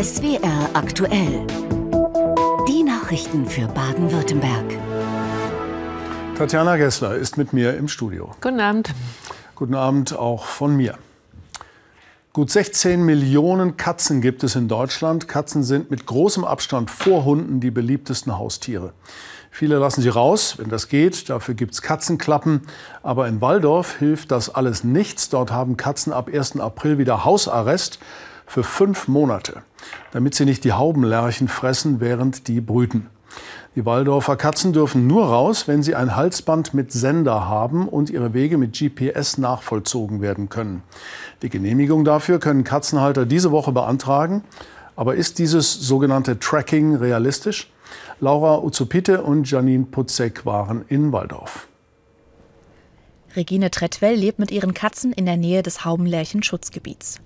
SWR aktuell. Die Nachrichten für Baden-Württemberg. Tatjana Gessler ist mit mir im Studio. Guten Abend. Guten Abend auch von mir. Gut 16 Millionen Katzen gibt es in Deutschland. Katzen sind mit großem Abstand vor Hunden die beliebtesten Haustiere. Viele lassen sie raus, wenn das geht. Dafür gibt es Katzenklappen. Aber in Waldorf hilft das alles nichts. Dort haben Katzen ab 1. April wieder Hausarrest für fünf Monate, damit sie nicht die Haubenlerchen fressen, während die brüten. Die Waldorfer Katzen dürfen nur raus, wenn sie ein Halsband mit Sender haben und ihre Wege mit GPS nachvollzogen werden können. Die Genehmigung dafür können Katzenhalter diese Woche beantragen. Aber ist dieses sogenannte Tracking realistisch? Laura Uzupite und Janine Putzek waren in Waldorf. Regine Trettwell lebt mit ihren Katzen in der Nähe des Haubenlärchen-Schutzgebiets.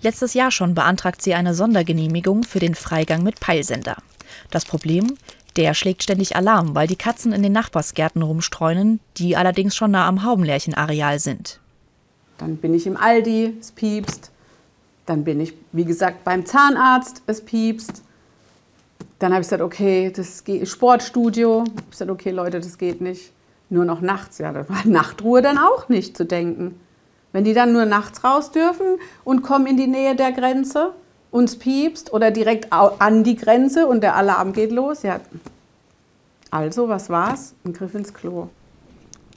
Letztes Jahr schon beantragt sie eine Sondergenehmigung für den Freigang mit Peilsender. Das Problem? Der schlägt ständig Alarm, weil die Katzen in den Nachbarsgärten rumstreunen, die allerdings schon nah am Haubenlärchenareal sind. Dann bin ich im Aldi, es piepst. Dann bin ich, wie gesagt, beim Zahnarzt, es piepst. Dann habe ich gesagt, okay, das geht, Sportstudio. Ich habe gesagt, okay, Leute, das geht nicht. Nur noch nachts. Ja, da war Nachtruhe dann auch nicht zu denken. Wenn die dann nur nachts raus dürfen und kommen in die Nähe der Grenze, uns piepst oder direkt an die Grenze und der Alarm geht los. Ja, also, was war's? Ein Griff ins Klo.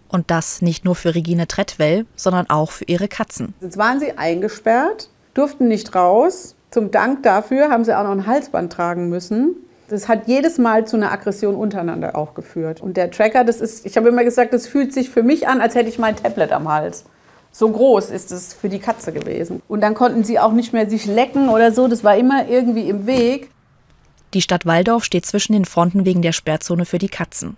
Und das nicht nur für Regine Trettwell, sondern auch für ihre Katzen. Jetzt waren sie eingesperrt, durften nicht raus. Zum Dank dafür haben sie auch noch ein Halsband tragen müssen. Das hat jedes Mal zu einer Aggression untereinander auch geführt. Und der Tracker, das ist, ich habe immer gesagt, das fühlt sich für mich an, als hätte ich mein Tablet am Hals. So groß ist es für die Katze gewesen. Und dann konnten sie auch nicht mehr sich lecken oder so. Das war immer irgendwie im Weg. Die Stadt Waldorf steht zwischen den Fronten wegen der Sperrzone für die Katzen.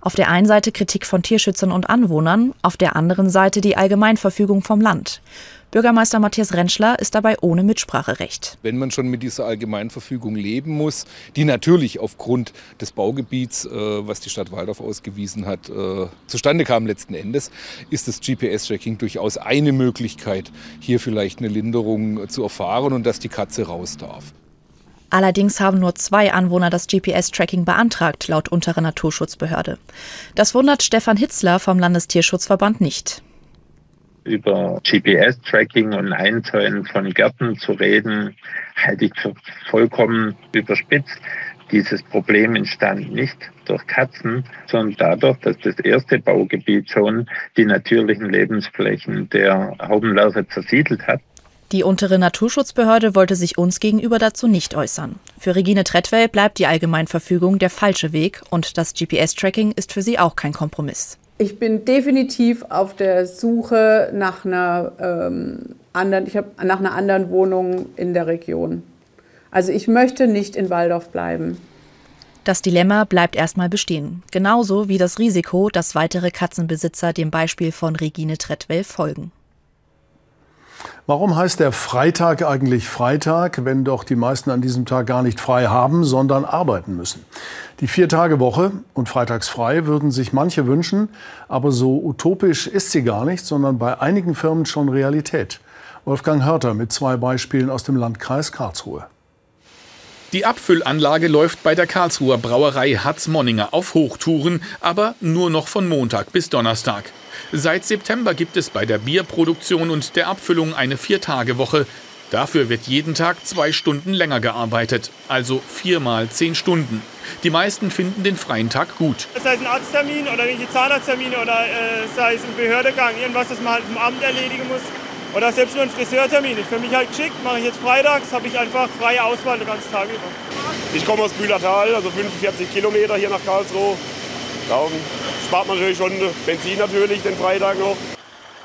Auf der einen Seite Kritik von Tierschützern und Anwohnern, auf der anderen Seite die Allgemeinverfügung vom Land. Bürgermeister Matthias Rentschler ist dabei ohne Mitspracherecht. Wenn man schon mit dieser Allgemeinverfügung leben muss, die natürlich aufgrund des Baugebiets, äh, was die Stadt Waldorf ausgewiesen hat, äh, zustande kam letzten Endes, ist das GPS-Tracking durchaus eine Möglichkeit, hier vielleicht eine Linderung zu erfahren und dass die Katze raus darf. Allerdings haben nur zwei Anwohner das GPS-Tracking beantragt, laut untere Naturschutzbehörde. Das wundert Stefan Hitzler vom Landestierschutzverband nicht über GPS-Tracking und Einzäunen von Gärten zu reden, halte ich für vollkommen überspitzt. Dieses Problem entstand nicht durch Katzen, sondern dadurch, dass das erste Baugebiet schon die natürlichen Lebensflächen der Haubenlarve zersiedelt hat. Die untere Naturschutzbehörde wollte sich uns gegenüber dazu nicht äußern. Für Regine Trettwell bleibt die Allgemeinverfügung der falsche Weg und das GPS-Tracking ist für sie auch kein Kompromiss. Ich bin definitiv auf der Suche nach einer, ähm, anderen, ich hab, nach einer anderen Wohnung in der Region. Also ich möchte nicht in Waldorf bleiben. Das Dilemma bleibt erstmal bestehen. Genauso wie das Risiko, dass weitere Katzenbesitzer dem Beispiel von Regine Trettwell folgen. Warum heißt der Freitag eigentlich Freitag, wenn doch die meisten an diesem Tag gar nicht frei haben, sondern arbeiten müssen? Die Vier-Tage-Woche und freitags frei würden sich manche wünschen, aber so utopisch ist sie gar nicht, sondern bei einigen Firmen schon Realität. Wolfgang Hörter mit zwei Beispielen aus dem Landkreis Karlsruhe. Die Abfüllanlage läuft bei der Karlsruher Brauerei Hatz-Monninger auf Hochtouren, aber nur noch von Montag bis Donnerstag. Seit September gibt es bei der Bierproduktion und der Abfüllung eine Viertagewoche. Dafür wird jeden Tag zwei Stunden länger gearbeitet, also viermal zehn Stunden. Die meisten finden den freien Tag gut. Sei es ein Arzttermin oder irgendwelche Zahnarzttermine oder äh, sei es ein Behördegang, irgendwas, das man halt im Amt erledigen muss. Oder selbst nur ein Friseurtermin. Ist für mich halt geschickt, mache ich jetzt freitags, habe ich einfach freie Auswahl den ganzen Tag über. Ich komme aus Bühlertal, also 45 Kilometer hier nach Karlsruhe. Darum spart man natürlich schon Benzin natürlich den Freitag noch.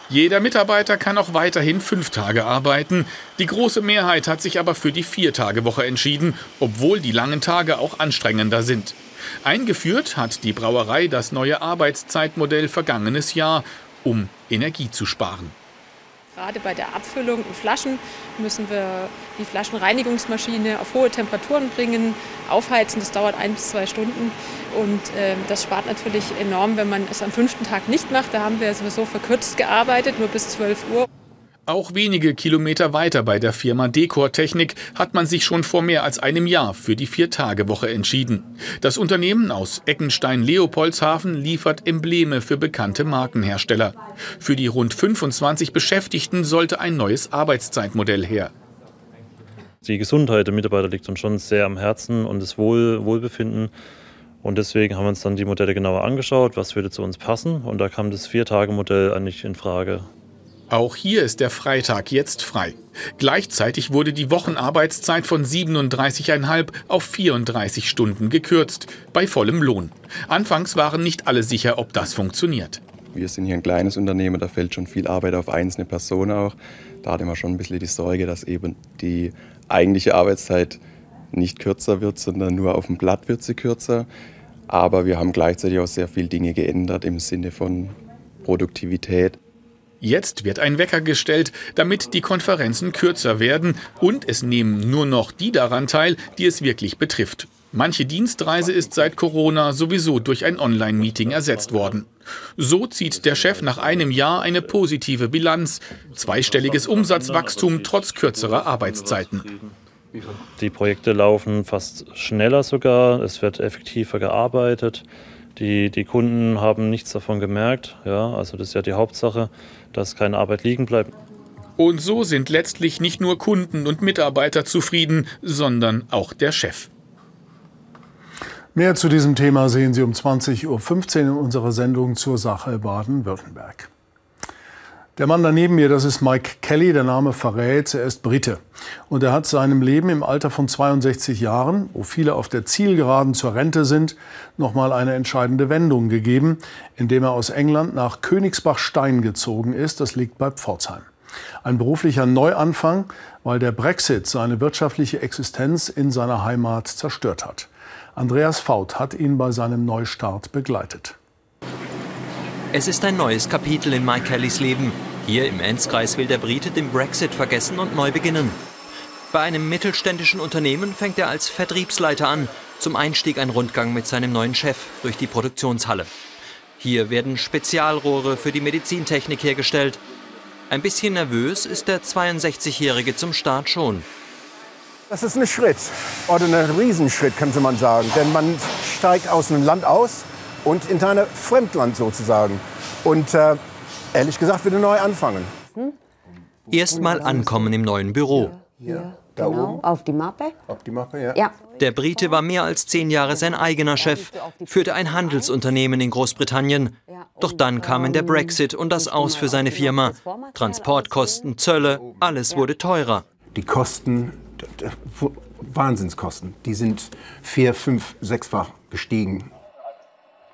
Jeder Mitarbeiter kann auch weiterhin fünf Tage arbeiten. Die große Mehrheit hat sich aber für die Vier-Tage-Woche entschieden, obwohl die langen Tage auch anstrengender sind. Eingeführt hat die Brauerei das neue Arbeitszeitmodell vergangenes Jahr, um Energie zu sparen. Gerade bei der Abfüllung in Flaschen müssen wir die Flaschenreinigungsmaschine auf hohe Temperaturen bringen, aufheizen. Das dauert ein bis zwei Stunden. Und äh, das spart natürlich enorm, wenn man es am fünften Tag nicht macht. Da haben wir sowieso verkürzt gearbeitet, nur bis 12 Uhr. Auch wenige Kilometer weiter bei der Firma Decor Technik hat man sich schon vor mehr als einem Jahr für die Vier-Tage-Woche entschieden. Das Unternehmen aus Eckenstein-Leopoldshafen liefert Embleme für bekannte Markenhersteller. Für die rund 25 Beschäftigten sollte ein neues Arbeitszeitmodell her. Die Gesundheit der Mitarbeiter liegt uns schon sehr am Herzen und das Wohl, Wohlbefinden. Und deswegen haben wir uns dann die Modelle genauer angeschaut, was würde zu uns passen. Und da kam das Vier-Tage-Modell eigentlich in Frage. Auch hier ist der Freitag jetzt frei. Gleichzeitig wurde die Wochenarbeitszeit von 37,5 auf 34 Stunden gekürzt, bei vollem Lohn. Anfangs waren nicht alle sicher, ob das funktioniert. Wir sind hier ein kleines Unternehmen, da fällt schon viel Arbeit auf einzelne Personen auch. Da hatte man schon ein bisschen die Sorge, dass eben die eigentliche Arbeitszeit nicht kürzer wird, sondern nur auf dem Blatt wird sie kürzer. Aber wir haben gleichzeitig auch sehr viele Dinge geändert im Sinne von Produktivität. Jetzt wird ein Wecker gestellt, damit die Konferenzen kürzer werden und es nehmen nur noch die daran teil, die es wirklich betrifft. Manche Dienstreise ist seit Corona sowieso durch ein Online-Meeting ersetzt worden. So zieht der Chef nach einem Jahr eine positive Bilanz. Zweistelliges Umsatzwachstum trotz kürzerer Arbeitszeiten. Die Projekte laufen fast schneller sogar, es wird effektiver gearbeitet. Die, die Kunden haben nichts davon gemerkt. Ja, also das ist ja die Hauptsache, dass keine Arbeit liegen bleibt. Und so sind letztlich nicht nur Kunden und Mitarbeiter zufrieden, sondern auch der Chef. Mehr zu diesem Thema sehen Sie um 20.15 Uhr in unserer Sendung zur Sache Baden-Württemberg. Der Mann daneben mir, das ist Mike Kelly, der Name verrät, er ist Brite. Und er hat seinem Leben im Alter von 62 Jahren, wo viele auf der Zielgeraden zur Rente sind, nochmal eine entscheidende Wendung gegeben, indem er aus England nach Königsbach-Stein gezogen ist, das liegt bei Pforzheim. Ein beruflicher Neuanfang, weil der Brexit seine wirtschaftliche Existenz in seiner Heimat zerstört hat. Andreas Faut hat ihn bei seinem Neustart begleitet. Es ist ein neues Kapitel in Mike Kellys Leben. Hier im Enzkreis will der Brite den Brexit vergessen und neu beginnen. Bei einem mittelständischen Unternehmen fängt er als Vertriebsleiter an. Zum Einstieg ein Rundgang mit seinem neuen Chef durch die Produktionshalle. Hier werden Spezialrohre für die Medizintechnik hergestellt. Ein bisschen nervös ist der 62-Jährige zum Start schon. Das ist ein Schritt oder ein Riesenschritt, könnte man sagen. Denn man steigt aus einem Land aus und in ein Fremdland sozusagen. Und äh, ehrlich gesagt wieder neu anfangen. Erstmal ankommen im neuen Büro. Ja, genau, auf die Mappe. Auf die Mappe, ja. ja. Der Brite war mehr als zehn Jahre sein eigener Chef, führte ein Handelsunternehmen in Großbritannien. Doch dann kamen der Brexit und das Aus für seine Firma. Transportkosten, Zölle, alles wurde teurer. Die Kosten Wahnsinnskosten. Die sind vier, fünf, sechsfach gestiegen.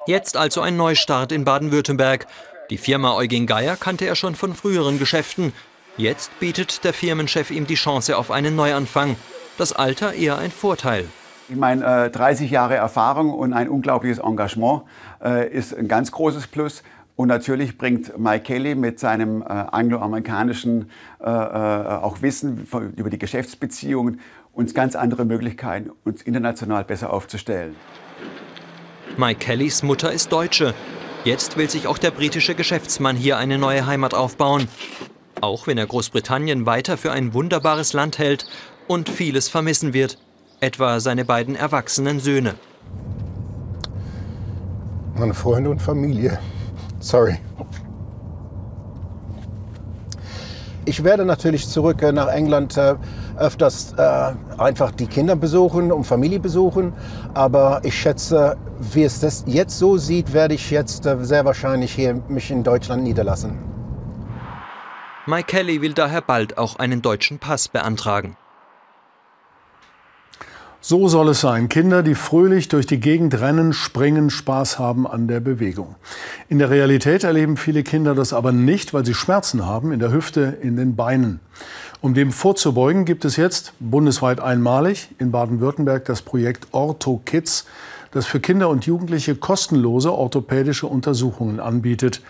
Jetzt also ein Neustart in Baden-Württemberg. Die Firma Eugen Geier kannte er schon von früheren Geschäften. Jetzt bietet der Firmenchef ihm die Chance auf einen Neuanfang. Das Alter eher ein Vorteil. Ich meine, 30 Jahre Erfahrung und ein unglaubliches Engagement äh, ist ein ganz großes Plus. Und natürlich bringt Mike Kelly mit seinem äh, angloamerikanischen äh, äh, auch Wissen über die Geschäftsbeziehungen uns ganz andere Möglichkeiten, uns international besser aufzustellen. Mike Kellys Mutter ist Deutsche. Jetzt will sich auch der britische Geschäftsmann hier eine neue Heimat aufbauen. Auch wenn er Großbritannien weiter für ein wunderbares Land hält und vieles vermissen wird, etwa seine beiden erwachsenen Söhne. Meine Freunde und Familie. Sorry. Ich werde natürlich zurück äh, nach England äh, öfters äh, einfach die Kinder besuchen und Familie besuchen. Aber ich schätze, wie es das jetzt so sieht, werde ich jetzt sehr wahrscheinlich hier mich in Deutschland niederlassen. Mike Kelly will daher bald auch einen deutschen Pass beantragen. So soll es sein. Kinder, die fröhlich durch die Gegend rennen, springen, Spaß haben an der Bewegung. In der Realität erleben viele Kinder das aber nicht, weil sie Schmerzen haben in der Hüfte, in den Beinen. Um dem vorzubeugen, gibt es jetzt bundesweit einmalig in Baden-Württemberg das Projekt Ortho Kids, das für Kinder und Jugendliche kostenlose orthopädische Untersuchungen anbietet,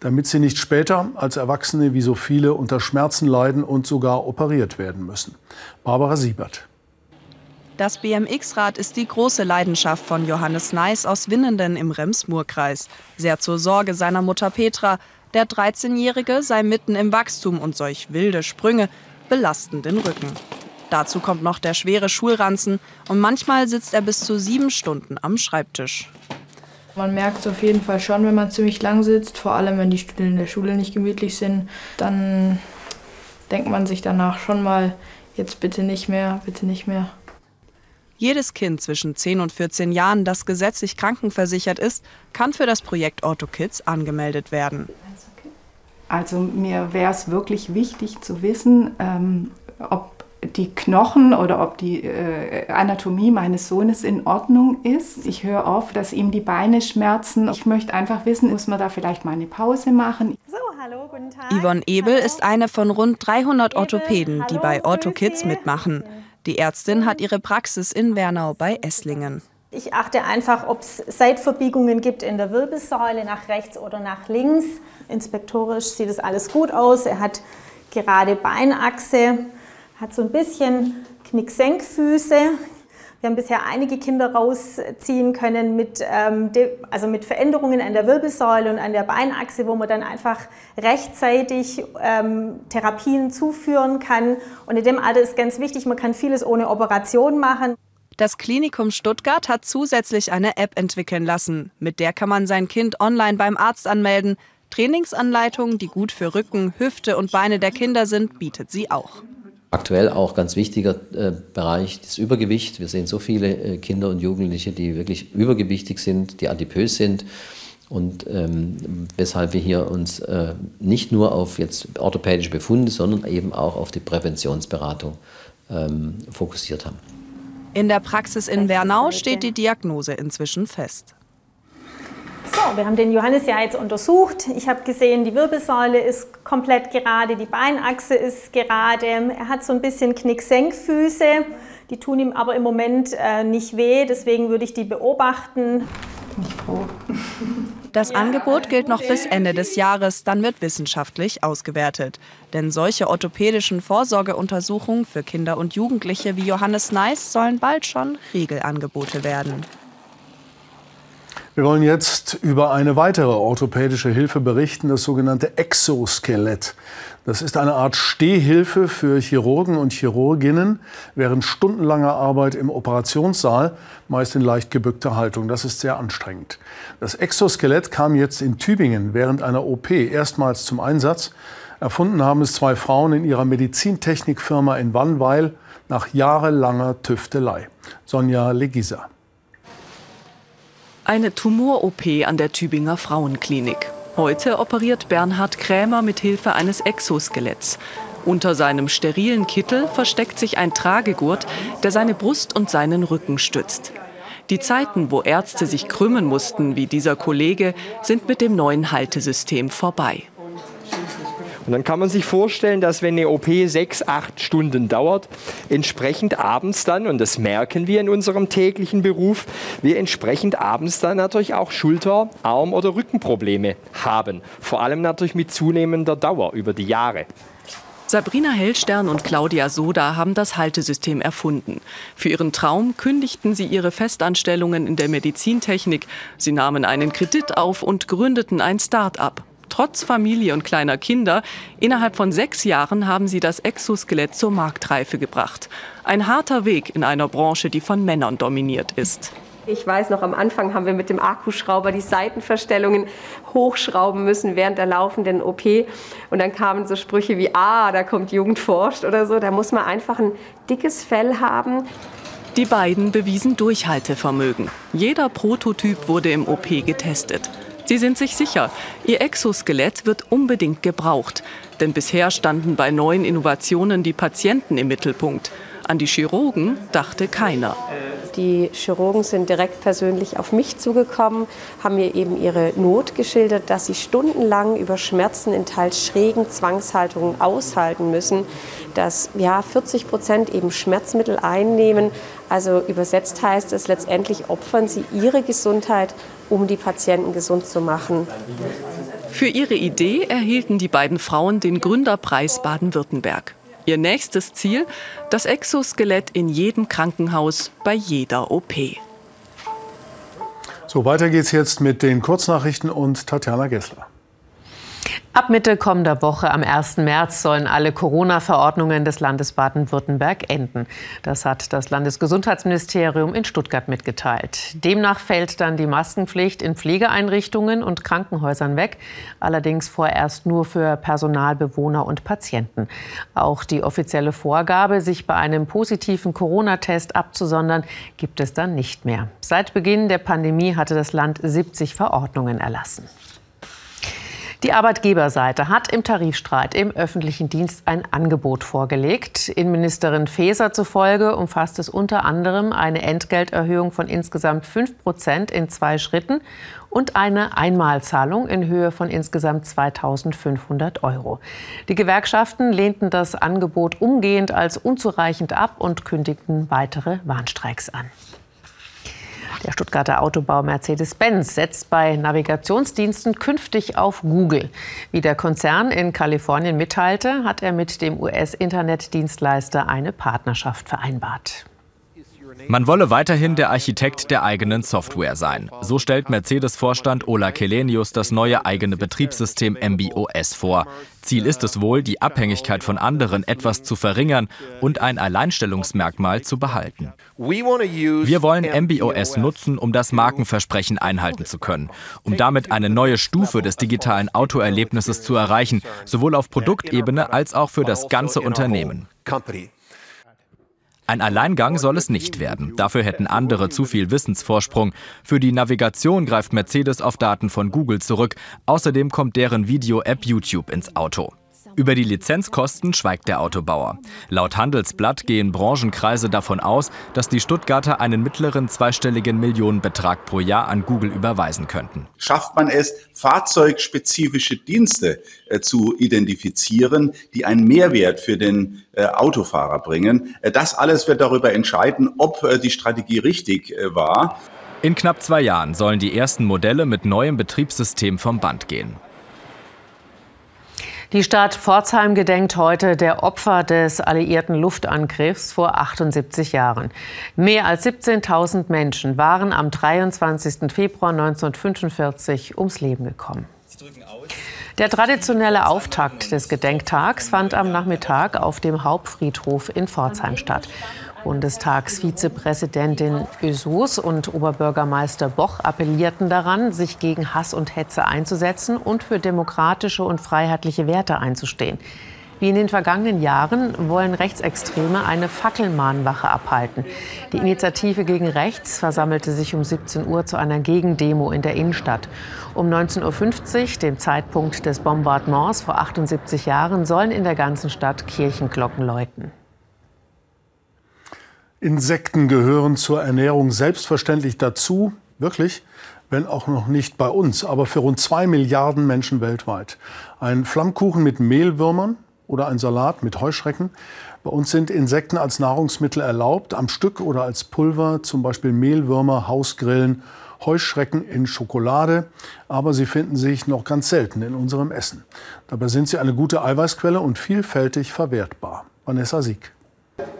damit sie nicht später als Erwachsene wie so viele unter Schmerzen leiden und sogar operiert werden müssen. Barbara Siebert. Das BMX-Rad ist die große Leidenschaft von Johannes Neis aus Winnenden im Rems-Murr-Kreis. Sehr zur Sorge seiner Mutter Petra. Der 13-Jährige sei mitten im Wachstum und solch wilde Sprünge belasten den Rücken. Dazu kommt noch der schwere Schulranzen und manchmal sitzt er bis zu sieben Stunden am Schreibtisch. Man merkt es auf jeden Fall schon, wenn man ziemlich lang sitzt, vor allem wenn die Stühle in der Schule nicht gemütlich sind, dann denkt man sich danach schon mal, jetzt bitte nicht mehr, bitte nicht mehr. Jedes Kind zwischen 10 und 14 Jahren, das gesetzlich krankenversichert ist, kann für das Projekt OrthoKids angemeldet werden. Also mir wäre es wirklich wichtig zu wissen, ähm, ob die Knochen oder ob die äh, Anatomie meines Sohnes in Ordnung ist. Ich höre oft, dass ihm die Beine schmerzen. Ich möchte einfach wissen, muss man da vielleicht mal eine Pause machen? So, hallo, guten Tag. Yvonne Ebel hallo. ist eine von rund 300 Orthopäden, die bei OrthoKids mitmachen. Die Ärztin hat ihre Praxis in Wernau bei Esslingen. Ich achte einfach, ob es Seitverbiegungen gibt in der Wirbelsäule nach rechts oder nach links. Inspektorisch sieht es alles gut aus. Er hat gerade Beinachse hat so ein bisschen Knicksenkfüße. Wir haben bisher einige Kinder rausziehen können mit, ähm, also mit Veränderungen an der Wirbelsäule und an der Beinachse, wo man dann einfach rechtzeitig ähm, Therapien zuführen kann. Und in dem Alter ist ganz wichtig, man kann vieles ohne Operation machen. Das Klinikum Stuttgart hat zusätzlich eine App entwickeln lassen. Mit der kann man sein Kind online beim Arzt anmelden. Trainingsanleitungen, die gut für Rücken, Hüfte und Beine der Kinder sind, bietet sie auch. Aktuell auch ganz wichtiger äh, Bereich das Übergewicht. Wir sehen so viele äh, Kinder und Jugendliche, die wirklich übergewichtig sind, die adipös sind. Und ähm, weshalb wir hier uns äh, nicht nur auf jetzt orthopädische Befunde, sondern eben auch auf die Präventionsberatung ähm, fokussiert haben. In der Praxis in Bernau steht die Diagnose inzwischen fest. So, wir haben den Johannes ja jetzt untersucht. Ich habe gesehen, die Wirbelsäule ist komplett gerade, die Beinachse ist gerade. Er hat so ein bisschen Knicksenkfüße. Die tun ihm aber im Moment äh, nicht weh, deswegen würde ich die beobachten. Bin ich froh. Das Angebot gilt noch bis Ende des Jahres, dann wird wissenschaftlich ausgewertet. Denn solche orthopädischen Vorsorgeuntersuchungen für Kinder und Jugendliche wie Johannes Neis sollen bald schon Regelangebote werden. Wir wollen jetzt über eine weitere orthopädische Hilfe berichten, das sogenannte Exoskelett. Das ist eine Art Stehhilfe für Chirurgen und Chirurginnen während stundenlanger Arbeit im Operationssaal, meist in leicht gebückter Haltung. Das ist sehr anstrengend. Das Exoskelett kam jetzt in Tübingen während einer OP erstmals zum Einsatz. Erfunden haben es zwei Frauen in ihrer Medizintechnikfirma in Wannweil nach jahrelanger Tüftelei. Sonja Legisa. Eine Tumor-OP an der Tübinger Frauenklinik. Heute operiert Bernhard Krämer mit Hilfe eines Exoskeletts. Unter seinem sterilen Kittel versteckt sich ein Tragegurt, der seine Brust und seinen Rücken stützt. Die Zeiten, wo Ärzte sich krümmen mussten, wie dieser Kollege, sind mit dem neuen Haltesystem vorbei. Und dann kann man sich vorstellen, dass wenn eine OP sechs, acht Stunden dauert, entsprechend abends dann, und das merken wir in unserem täglichen Beruf, wir entsprechend abends dann natürlich auch Schulter-, Arm- oder Rückenprobleme haben. Vor allem natürlich mit zunehmender Dauer über die Jahre. Sabrina Hellstern und Claudia Soda haben das Haltesystem erfunden. Für ihren Traum kündigten sie ihre Festanstellungen in der Medizintechnik. Sie nahmen einen Kredit auf und gründeten ein Start-up trotz Familie und kleiner Kinder. Innerhalb von sechs Jahren haben sie das Exoskelett zur Marktreife gebracht. Ein harter Weg in einer Branche, die von Männern dominiert ist. Ich weiß noch, am Anfang haben wir mit dem Akkuschrauber die Seitenverstellungen hochschrauben müssen während der laufenden OP. Und dann kamen so Sprüche wie, ah, da kommt Jugend forscht oder so. Da muss man einfach ein dickes Fell haben. Die beiden bewiesen Durchhaltevermögen. Jeder Prototyp wurde im OP getestet. Sie sind sich sicher, ihr Exoskelett wird unbedingt gebraucht. Denn bisher standen bei neuen Innovationen die Patienten im Mittelpunkt. An die Chirurgen dachte keiner. Die Chirurgen sind direkt persönlich auf mich zugekommen, haben mir eben ihre Not geschildert, dass sie stundenlang über Schmerzen in teils schrägen Zwangshaltungen aushalten müssen, dass ja 40 Prozent eben Schmerzmittel einnehmen. Also übersetzt heißt es, letztendlich opfern sie ihre Gesundheit um die Patienten gesund zu machen. Für ihre Idee erhielten die beiden Frauen den Gründerpreis Baden-Württemberg. Ihr nächstes Ziel, das Exoskelett in jedem Krankenhaus bei jeder OP. So, weiter geht's jetzt mit den Kurznachrichten und Tatjana Gessler. Ab Mitte kommender Woche am 1. März sollen alle Corona-Verordnungen des Landes Baden-Württemberg enden. Das hat das Landesgesundheitsministerium in Stuttgart mitgeteilt. Demnach fällt dann die Maskenpflicht in Pflegeeinrichtungen und Krankenhäusern weg, allerdings vorerst nur für Personalbewohner und Patienten. Auch die offizielle Vorgabe, sich bei einem positiven Corona-Test abzusondern, gibt es dann nicht mehr. Seit Beginn der Pandemie hatte das Land 70 Verordnungen erlassen. Die Arbeitgeberseite hat im Tarifstreit im öffentlichen Dienst ein Angebot vorgelegt. Innenministerin Faeser zufolge umfasst es unter anderem eine Entgelterhöhung von insgesamt 5 Prozent in zwei Schritten und eine Einmalzahlung in Höhe von insgesamt 2.500 Euro. Die Gewerkschaften lehnten das Angebot umgehend als unzureichend ab und kündigten weitere Warnstreiks an. Der Stuttgarter Autobau Mercedes-Benz setzt bei Navigationsdiensten künftig auf Google. Wie der Konzern in Kalifornien mitteilte, hat er mit dem US-Internetdienstleister eine Partnerschaft vereinbart. Man wolle weiterhin der Architekt der eigenen Software sein. So stellt Mercedes-Vorstand Ola Kelenius das neue eigene Betriebssystem MBOS vor. Ziel ist es wohl, die Abhängigkeit von anderen etwas zu verringern und ein Alleinstellungsmerkmal zu behalten. Wir wollen MBOS nutzen, um das Markenversprechen einhalten zu können, um damit eine neue Stufe des digitalen Autoerlebnisses zu erreichen, sowohl auf Produktebene als auch für das ganze Unternehmen. Ein Alleingang soll es nicht werden. Dafür hätten andere zu viel Wissensvorsprung. Für die Navigation greift Mercedes auf Daten von Google zurück. Außerdem kommt deren Video-App YouTube ins Auto. Über die Lizenzkosten schweigt der Autobauer. Laut Handelsblatt gehen Branchenkreise davon aus, dass die Stuttgarter einen mittleren zweistelligen Millionenbetrag pro Jahr an Google überweisen könnten. Schafft man es, fahrzeugspezifische Dienste äh, zu identifizieren, die einen Mehrwert für den äh, Autofahrer bringen? Äh, das alles wird darüber entscheiden, ob äh, die Strategie richtig äh, war. In knapp zwei Jahren sollen die ersten Modelle mit neuem Betriebssystem vom Band gehen. Die Stadt Pforzheim gedenkt heute der Opfer des alliierten Luftangriffs vor 78 Jahren. Mehr als 17.000 Menschen waren am 23. Februar 1945 ums Leben gekommen. Der traditionelle Auftakt des Gedenktags fand am Nachmittag auf dem Hauptfriedhof in Pforzheim statt. Bundestagsvizepräsidentin Ösus und Oberbürgermeister Boch appellierten daran, sich gegen Hass und Hetze einzusetzen und für demokratische und freiheitliche Werte einzustehen. Wie in den vergangenen Jahren wollen Rechtsextreme eine Fackelmahnwache abhalten. Die Initiative gegen Rechts versammelte sich um 17 Uhr zu einer Gegendemo in der Innenstadt. Um 19.50 Uhr, dem Zeitpunkt des Bombardements vor 78 Jahren, sollen in der ganzen Stadt Kirchenglocken läuten. Insekten gehören zur Ernährung selbstverständlich dazu, wirklich, wenn auch noch nicht bei uns, aber für rund zwei Milliarden Menschen weltweit. Ein Flammkuchen mit Mehlwürmern oder ein Salat mit Heuschrecken. Bei uns sind Insekten als Nahrungsmittel erlaubt, am Stück oder als Pulver, zum Beispiel Mehlwürmer, Hausgrillen, Heuschrecken in Schokolade, aber sie finden sich noch ganz selten in unserem Essen. Dabei sind sie eine gute Eiweißquelle und vielfältig verwertbar. Vanessa Sieg.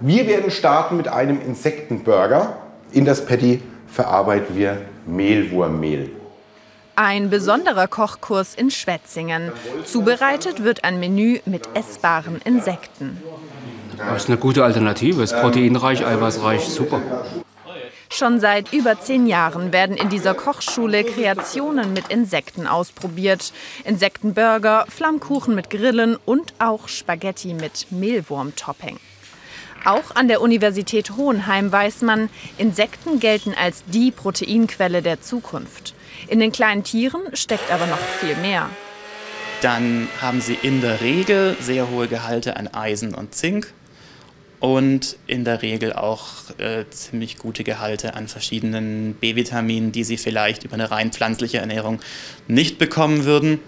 Wir werden starten mit einem Insektenburger. In das Patty verarbeiten wir Mehlwurmmehl. Ein besonderer Kochkurs in Schwetzingen. Zubereitet wird ein Menü mit essbaren Insekten. Das ist eine gute Alternative. Ist proteinreich, eiweißreich, super. Schon seit über zehn Jahren werden in dieser Kochschule Kreationen mit Insekten ausprobiert. Insektenburger, Flammkuchen mit Grillen und auch Spaghetti mit Mehlwurmtopping. Auch an der Universität Hohenheim weiß man, Insekten gelten als die Proteinquelle der Zukunft. In den kleinen Tieren steckt aber noch viel mehr. Dann haben sie in der Regel sehr hohe Gehalte an Eisen und Zink und in der Regel auch äh, ziemlich gute Gehalte an verschiedenen B-Vitaminen, die sie vielleicht über eine rein pflanzliche Ernährung nicht bekommen würden.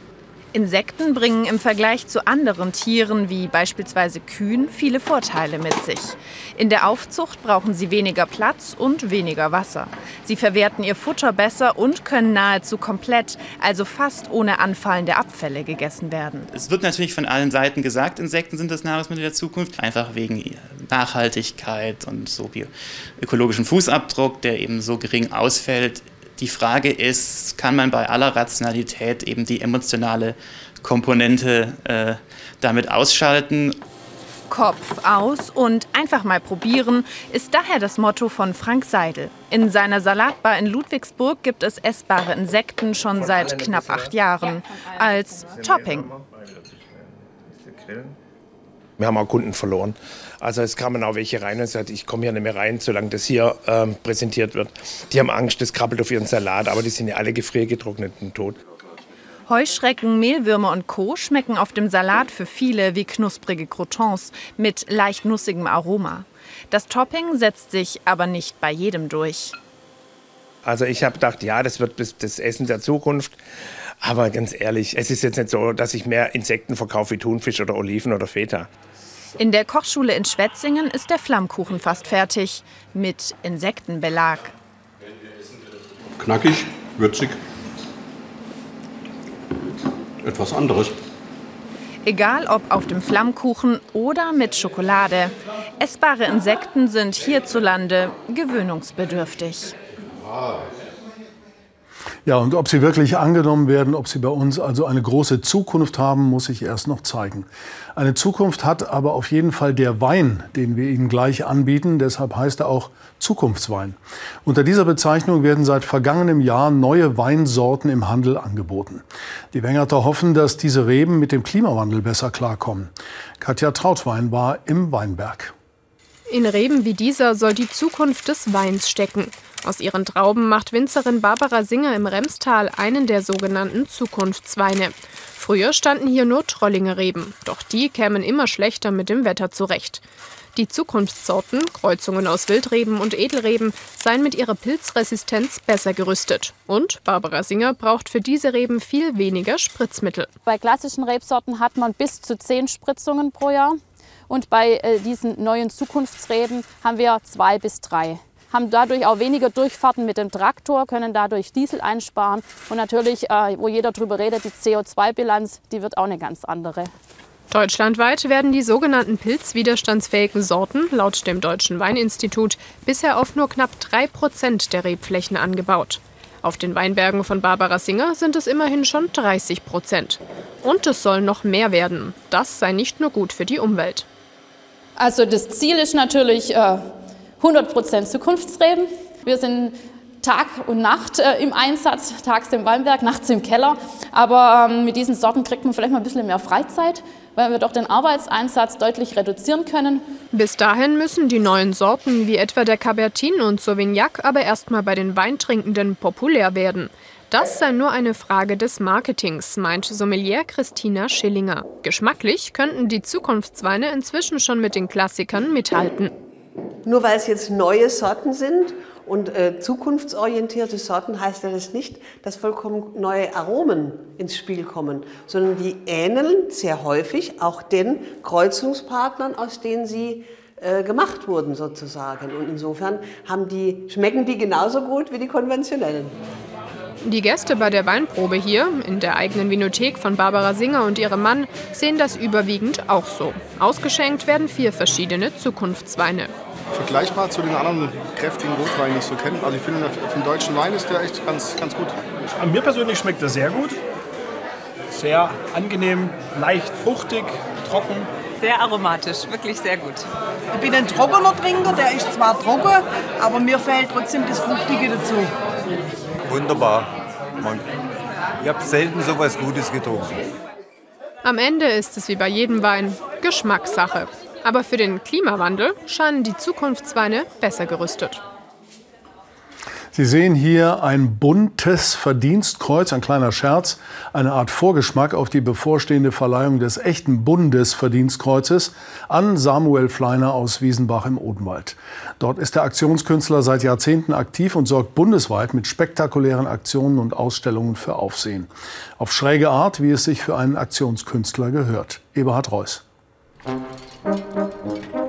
Insekten bringen im Vergleich zu anderen Tieren wie beispielsweise Kühen viele Vorteile mit sich. In der Aufzucht brauchen sie weniger Platz und weniger Wasser. Sie verwerten ihr Futter besser und können nahezu komplett, also fast ohne Anfallen der Abfälle gegessen werden. Es wird natürlich von allen Seiten gesagt, Insekten sind das Nahrungsmittel der Zukunft, einfach wegen Nachhaltigkeit und so ökologischen Fußabdruck, der eben so gering ausfällt die Frage ist, kann man bei aller Rationalität eben die emotionale Komponente äh, damit ausschalten. Kopf aus und einfach mal probieren ist daher das Motto von Frank Seidel. In seiner Salatbar in Ludwigsburg gibt es essbare Insekten schon seit knapp acht Jahren als Topping. Wir haben auch Kunden verloren. Also es kamen auch welche rein und sagten, ich komme hier nicht mehr rein, solange das hier ähm, präsentiert wird. Die haben Angst, das krabbelt auf ihren Salat, aber die sind ja alle gefriergetrocknet und tot. Heuschrecken, Mehlwürmer und Co. schmecken auf dem Salat für viele wie knusprige Croutons mit leicht nussigem Aroma. Das Topping setzt sich aber nicht bei jedem durch. Also ich habe gedacht, ja, das wird das Essen der Zukunft. Aber ganz ehrlich, es ist jetzt nicht so, dass ich mehr Insekten verkaufe wie Thunfisch oder Oliven oder Feta. In der Kochschule in Schwetzingen ist der Flammkuchen fast fertig mit Insektenbelag. Knackig, würzig, etwas anderes. Egal ob auf dem Flammkuchen oder mit Schokolade. Essbare Insekten sind hierzulande gewöhnungsbedürftig. Ja, und ob sie wirklich angenommen werden, ob sie bei uns also eine große Zukunft haben, muss sich erst noch zeigen. Eine Zukunft hat aber auf jeden Fall der Wein, den wir Ihnen gleich anbieten. Deshalb heißt er auch Zukunftswein. Unter dieser Bezeichnung werden seit vergangenem Jahr neue Weinsorten im Handel angeboten. Die Wengerter hoffen, dass diese Reben mit dem Klimawandel besser klarkommen. Katja Trautwein war im Weinberg. In Reben wie dieser soll die Zukunft des Weins stecken. Aus ihren Trauben macht Winzerin Barbara Singer im Remstal einen der sogenannten Zukunftsweine. Früher standen hier nur Trollinge Reben, doch die kämen immer schlechter mit dem Wetter zurecht. Die Zukunftssorten, Kreuzungen aus Wildreben und Edelreben, seien mit ihrer Pilzresistenz besser gerüstet. Und Barbara Singer braucht für diese Reben viel weniger Spritzmittel. Bei klassischen Rebsorten hat man bis zu zehn Spritzungen pro Jahr. Und bei äh, diesen neuen Zukunftsreben haben wir zwei bis drei haben dadurch auch weniger Durchfahrten mit dem Traktor, können dadurch Diesel einsparen. Und natürlich, äh, wo jeder drüber redet, die CO2-Bilanz, die wird auch eine ganz andere. Deutschlandweit werden die sogenannten pilzwiderstandsfähigen Sorten laut dem Deutschen Weininstitut bisher auf nur knapp 3 Prozent der Rebflächen angebaut. Auf den Weinbergen von Barbara Singer sind es immerhin schon 30 Prozent. Und es soll noch mehr werden. Das sei nicht nur gut für die Umwelt. Also das Ziel ist natürlich, äh, 100% Zukunftsreben. Wir sind Tag und Nacht äh, im Einsatz, tags im Weinberg, nachts im Keller. Aber ähm, mit diesen Sorten kriegt man vielleicht mal ein bisschen mehr Freizeit, weil wir doch den Arbeitseinsatz deutlich reduzieren können. Bis dahin müssen die neuen Sorten wie etwa der Cabertin und Sauvignac aber erstmal bei den Weintrinkenden populär werden. Das sei nur eine Frage des Marketings, meint Sommelier Christina Schillinger. Geschmacklich könnten die Zukunftsweine inzwischen schon mit den Klassikern mithalten. Nur weil es jetzt neue Sorten sind und äh, zukunftsorientierte Sorten heißt ja das nicht, dass vollkommen neue Aromen ins Spiel kommen, sondern die ähneln sehr häufig auch den Kreuzungspartnern, aus denen sie äh, gemacht wurden sozusagen. Und insofern haben die, schmecken die genauso gut wie die konventionellen. Die Gäste bei der Weinprobe hier, in der eigenen Vinothek von Barbara Singer und ihrem Mann, sehen das überwiegend auch so. Ausgeschenkt werden vier verschiedene Zukunftsweine. Vergleichbar zu den anderen kräftigen Rotweinen, die ich so kenne. Also ich finde, für den deutschen Wein ist der echt ganz, ganz gut. An mir persönlich schmeckt er sehr gut. Sehr angenehm, leicht fruchtig, trocken. Sehr aromatisch, wirklich sehr gut. Ich bin ein trockener Trinker, der ist zwar trocken, aber mir fehlt trotzdem das Fruchtige dazu. Wunderbar. Man, ich habe selten so was Gutes getrunken. Am Ende ist es wie bei jedem Wein Geschmackssache. Aber für den Klimawandel scheinen die Zukunftsweine besser gerüstet. Sie sehen hier ein buntes Verdienstkreuz, ein kleiner Scherz, eine Art Vorgeschmack auf die bevorstehende Verleihung des echten Bundesverdienstkreuzes an Samuel Fleiner aus Wiesenbach im Odenwald. Dort ist der Aktionskünstler seit Jahrzehnten aktiv und sorgt bundesweit mit spektakulären Aktionen und Ausstellungen für Aufsehen. Auf schräge Art, wie es sich für einen Aktionskünstler gehört. Eberhard Reuss.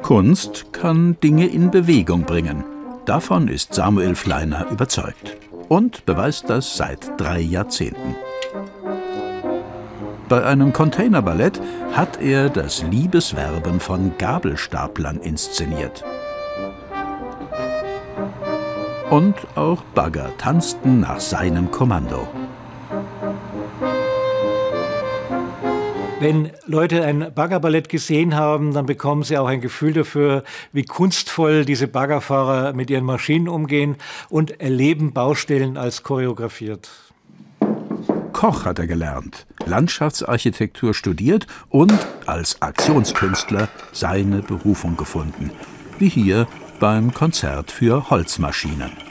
Kunst kann Dinge in Bewegung bringen. Davon ist Samuel Fleiner überzeugt und beweist das seit drei Jahrzehnten. Bei einem Containerballett hat er das Liebeswerben von Gabelstaplern inszeniert. Und auch Bagger tanzten nach seinem Kommando. Wenn Leute ein Baggerballett gesehen haben, dann bekommen sie auch ein Gefühl dafür, wie kunstvoll diese Baggerfahrer mit ihren Maschinen umgehen und erleben Baustellen als choreografiert. Koch hat er gelernt, Landschaftsarchitektur studiert und als Aktionskünstler seine Berufung gefunden. Wie hier beim Konzert für Holzmaschinen.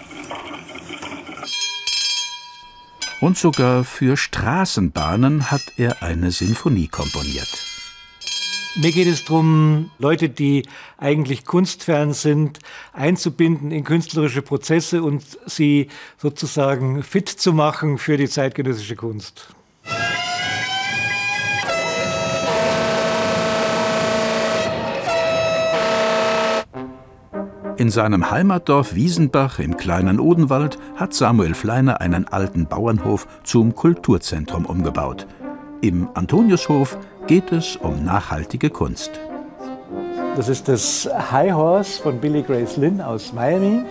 Und sogar für Straßenbahnen hat er eine Sinfonie komponiert. Mir geht es darum, Leute, die eigentlich kunstfern sind, einzubinden in künstlerische Prozesse und sie sozusagen fit zu machen für die zeitgenössische Kunst. In seinem Heimatdorf Wiesenbach im kleinen Odenwald hat Samuel Fleiner einen alten Bauernhof zum Kulturzentrum umgebaut. Im Antoniushof geht es um nachhaltige Kunst. Das ist das High Horse von Billy Grace Lynn aus Miami.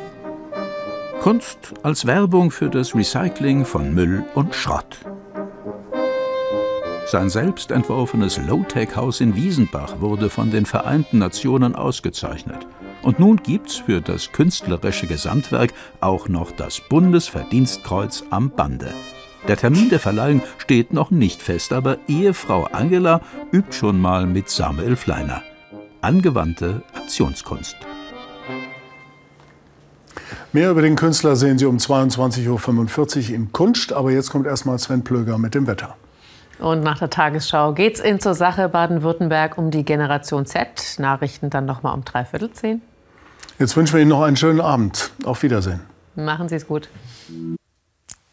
Kunst als Werbung für das Recycling von Müll und Schrott. Sein selbst entworfenes Low-Tech-Haus in Wiesenbach wurde von den Vereinten Nationen ausgezeichnet. Und nun gibt's für das künstlerische Gesamtwerk auch noch das Bundesverdienstkreuz am Bande. Der Termin der Verleihung steht noch nicht fest, aber Ehefrau Angela übt schon mal mit Samuel Fleiner. Angewandte Aktionskunst. Mehr über den Künstler sehen Sie um 22.45 Uhr im Kunst, aber jetzt kommt erstmal Sven Plöger mit dem Wetter. Und nach der Tagesschau geht's in zur Sache Baden-Württemberg um die Generation Z. Nachrichten dann nochmal um dreiviertel zehn. Jetzt wünschen wir Ihnen noch einen schönen Abend. Auf Wiedersehen. Machen Sie es gut.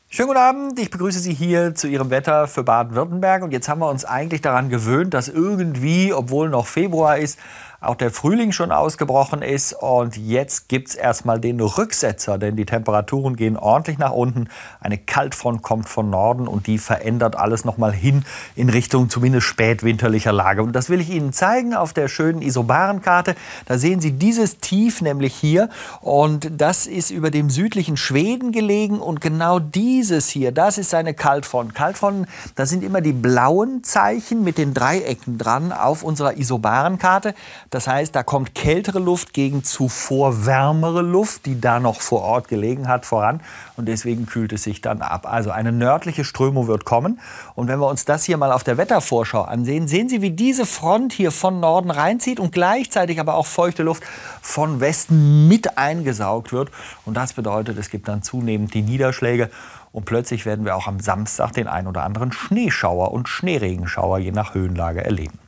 Schönen guten Abend, ich begrüße Sie hier zu Ihrem Wetter für Baden-Württemberg. Und jetzt haben wir uns eigentlich daran gewöhnt, dass irgendwie, obwohl noch Februar ist, auch der Frühling schon ausgebrochen ist. Und jetzt gibt es erstmal den Rücksetzer, denn die Temperaturen gehen ordentlich nach unten. Eine Kaltfront kommt von Norden und die verändert alles nochmal hin in Richtung zumindest spätwinterlicher Lage. Und das will ich Ihnen zeigen auf der schönen Isobarenkarte. Da sehen Sie dieses Tief nämlich hier. Und das ist über dem südlichen Schweden gelegen. Und genau dieses hier, das ist eine Kaltfront. Kaltfronten, das sind immer die blauen Zeichen mit den Dreiecken dran auf unserer Isobarenkarte. Das heißt, da kommt kältere Luft gegen zuvor wärmere Luft, die da noch vor Ort gelegen hat, voran. Und deswegen kühlt es sich dann ab. Also eine nördliche Strömung wird kommen. Und wenn wir uns das hier mal auf der Wettervorschau ansehen, sehen Sie, wie diese Front hier von Norden reinzieht und gleichzeitig aber auch feuchte Luft von Westen mit eingesaugt wird. Und das bedeutet, es gibt dann zunehmend die Niederschläge. Und plötzlich werden wir auch am Samstag den ein oder anderen Schneeschauer und Schneeregenschauer je nach Höhenlage erleben.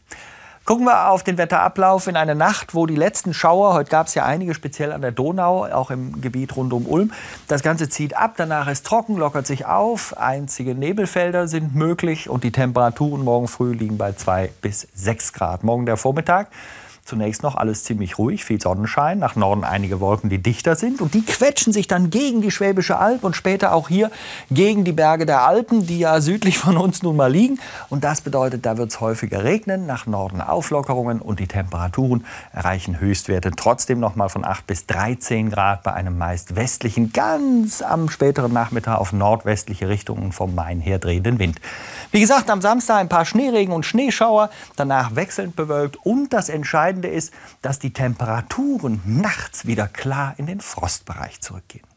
Gucken wir auf den Wetterablauf in eine Nacht, wo die letzten Schauer, heute gab es ja einige speziell an der Donau, auch im Gebiet rund um Ulm, das Ganze zieht ab, danach ist trocken, lockert sich auf, einzige Nebelfelder sind möglich und die Temperaturen morgen früh liegen bei 2 bis 6 Grad. Morgen der Vormittag Zunächst noch alles ziemlich ruhig, viel Sonnenschein, nach Norden einige Wolken, die dichter sind und die quetschen sich dann gegen die Schwäbische Alb und später auch hier gegen die Berge der Alpen, die ja südlich von uns nun mal liegen. Und das bedeutet, da wird es häufiger regnen, nach Norden Auflockerungen und die Temperaturen erreichen Höchstwerte trotzdem noch mal von 8 bis 13 Grad bei einem meist westlichen, ganz am späteren Nachmittag auf nordwestliche Richtungen vom Main her drehenden Wind. Wie gesagt, am Samstag ein paar Schneeregen und Schneeschauer, danach wechselnd bewölkt und das Entscheidende ist, dass die Temperaturen nachts wieder klar in den Frostbereich zurückgehen.